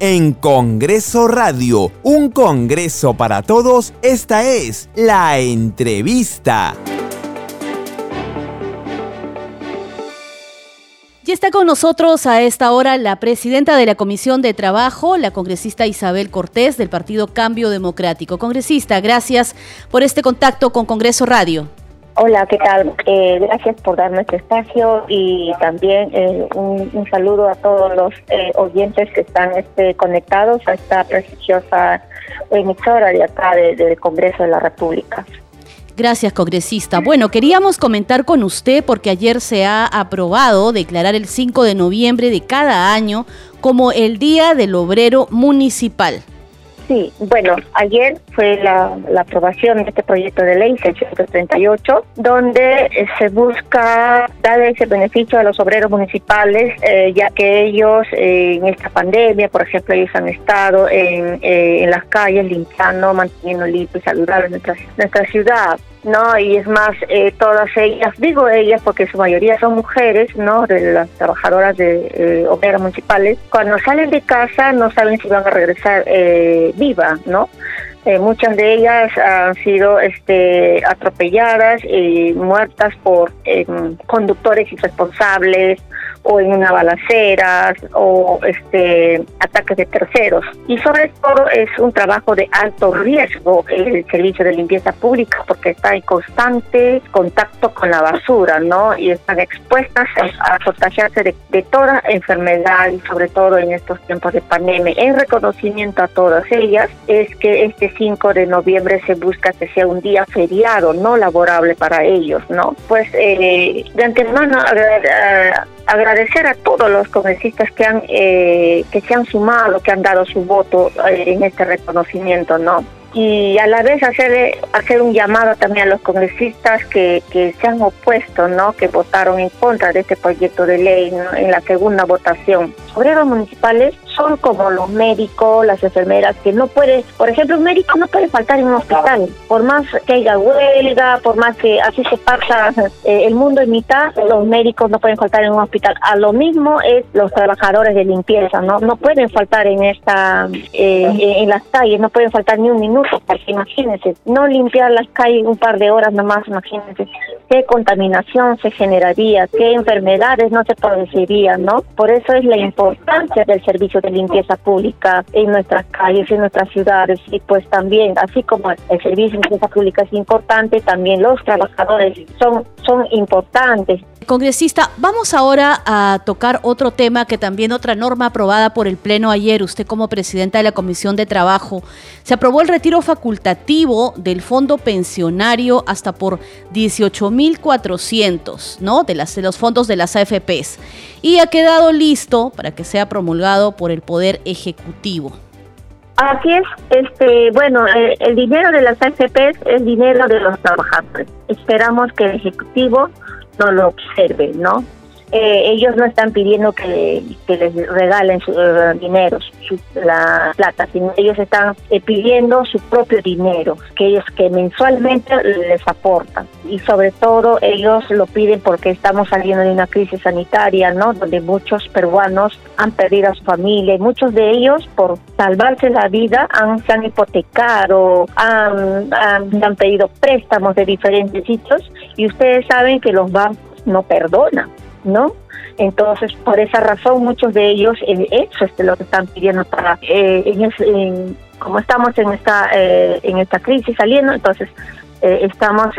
en Congreso Radio, un Congreso para todos, esta es la entrevista. Y está con nosotros a esta hora la presidenta de la Comisión de Trabajo, la congresista Isabel Cortés del Partido Cambio Democrático. Congresista, gracias por este contacto con Congreso Radio. Hola, ¿qué tal? Eh, gracias por darme este espacio y también eh, un, saludo a todos los eh, oyentes que están este, conectados a esta prestigiosa emisora de acá del Congreso de la República. Gracias, congresista. Bueno, queríamos comentar con usted porque ayer se ha aprobado declarar el 5 de noviembre de cada año como el Día del Obrero Municipal. Sí, bueno, ayer fue la, aprobación de este proyecto de ley 638, donde eh, se busca dar ese beneficio a los obreros municipales, eh, ya que ellos eh, en esta pandemia, por ejemplo, ellos han estado en, en las calles limpiando, manteniendo limpio y saludable nuestra, nuestra ciudad. ¿No? Y es más, eh, todas ellas, digo ellas porque su mayoría son mujeres, ¿no? De las trabajadoras de eh, obreras municipales, cuando salen de casa no saben si van a regresar eh, vivas, ¿no? Eh, muchas de ellas han sido este, atropelladas y muertas por conductores irresponsables o en una balacera o este ataques de terceros. Y sobre todo es un trabajo de alto riesgo el servicio de limpieza pública porque está en constante contacto con la basura no y están expuestas a, contagiarse de, de, toda enfermedad y sobre todo en estos tiempos de pandemia. En reconocimiento a todas ellas es que este 5 de noviembre se busca que sea un día feriado no laborable para ellos no pues eh, de antemano agradecer a todos los congresistas que han eh, que se han sumado, que han dado su voto eh, en este reconocimiento, ¿no? y a la vez hacer hacer un llamado también a los congresistas que, que se han opuesto, ¿no? que votaron en contra de este proyecto de ley en la segunda votación. Obreros municipales son como los médicos, las enfermeras, que no puede, por ejemplo, un médico no puede faltar en un hospital, por más que haya huelga, por más que así se pasa eh, el mundo en mitad, los médicos no pueden faltar en un hospital. A lo mismo es los trabajadores de limpieza, no no pueden faltar en esta eh, en las calles, no pueden faltar ni un minuto porque imagínense, no limpiar las calles un par de horas nomás, imagínense qué contaminación se generaría, qué enfermedades no se producirían, ¿no? Por eso es la importancia del servicio de limpieza pública en nuestras calles, en nuestras ciudades y pues también, así como el servicio de limpieza pública es importante, también los trabajadores son, son importantes Congresista, vamos ahora a tocar otro tema que también otra norma aprobada por el Pleno ayer, usted como presidenta de la Comisión de Trabajo, se aprobó el retiro facultativo del fondo pensionario hasta por 18.400, ¿no? De, las, de los fondos de las AFPs. Y ha quedado listo para que sea promulgado por el Poder Ejecutivo. Así es, este, bueno, eh, el dinero de las AFPs es dinero de los trabajadores. Esperamos que el Ejecutivo no lo observe, ¿no? Eh, ellos no están pidiendo que, les regalen su eh, la plata, sino ellos están eh, pidiendo su propio dinero, que ellos que mensualmente les aportan. Y sobre todo ellos lo piden porque estamos saliendo de una crisis sanitaria, ¿no? Donde muchos peruanos han perdido a su familia y muchos de ellos por salvarse la vida han, se han hipotecado, han, han pedido préstamos de diferentes sitios y ustedes saben que los bancos no perdonan. ¿No? Entonces, por esa razón, muchos de ellos, eh, eso es lo que están pidiendo para, eh, en, como estamos en esta, eh, en esta crisis saliendo, entonces estamos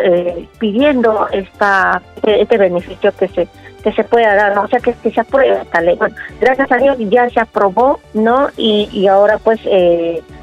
pidiendo esta, este beneficio que se que se pueda dar, o sea, que, que se apruebe esta ley. Bueno, gracias a Dios ya se aprobó, ¿no? Y, y ahora pues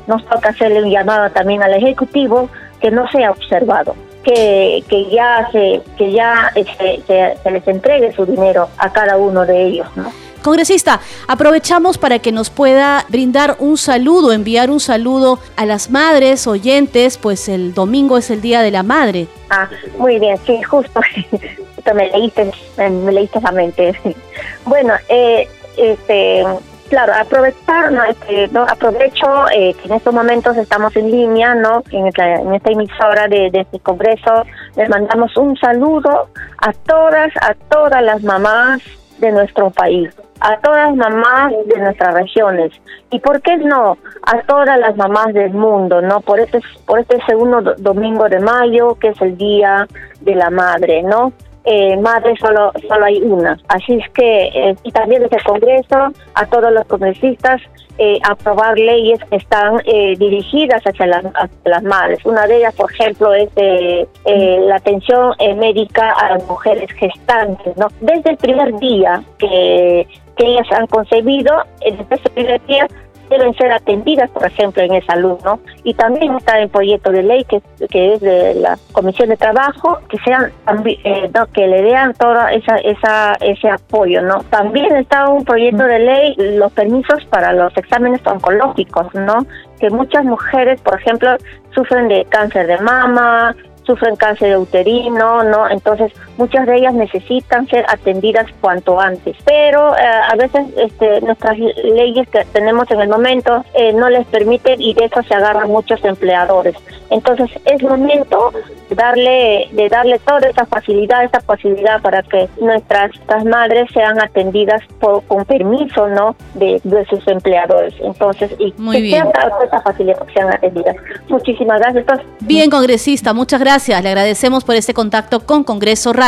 nos toca hacerle un llamado también al Ejecutivo que no sea observado, que, que ya se que ya este, se, les entregue su dinero a cada uno de ellos, ¿no? Congresista, aprovechamos para que nos pueda brindar un saludo, enviar un saludo a las madres oyentes, pues el domingo es el Día de la Madre. Ah, muy bien, sí, justo, me leíste, me leíste la mente. Bueno, eh, este, Claro, aprovechar, ¿no? Este, aprovecho eh, que en estos momentos estamos en línea, ¿no? En esta, emisora de, de, este congreso, les mandamos un saludo a todas, a todas las mamás de nuestro país, a todas las mamás de nuestras regiones y por qué no a todas las mamás del mundo, ¿no? Por este por este segundo domingo de mayo que es el día de la madre, ¿no? Eh, madre solo solo hay una. Así es que, eh, y también desde el Congreso, a todos los congresistas, eh, aprobar leyes que están eh, dirigidas hacia las, las, madres. Una de ellas, por ejemplo, es eh, la atención médica a las mujeres gestantes. ¿no? Desde el primer día que, que ellas han concebido, desde ese primer día deben ser atendidas, por ejemplo, en esa salud, ¿no? Y también está el proyecto de ley que, que es de la Comisión de Trabajo, que sean eh, que le den todo esa, esa, ese apoyo, ¿no? También está un proyecto de ley, los permisos para los exámenes oncológicos, ¿no? Que muchas mujeres, por ejemplo, sufren de cáncer de mama, sufren cáncer uterino, ¿no? Entonces, muchas de ellas necesitan ser atendidas cuanto antes. Pero eh, a veces este, nuestras leyes que tenemos en el momento eh, no les permiten y de eso se agarran muchos empleadores. Entonces, es momento de darle, de darle toda esa facilidad, esa posibilidad para que nuestras, madres sean atendidas por, con permiso, ¿no? De, sus empleadores. Entonces, y Muy que bien. esa facilidad que sean atendidas. Muchísimas gracias. bien, congresista, muchas gracias gracias. Le agradecemos por este contacto con Congreso Radio.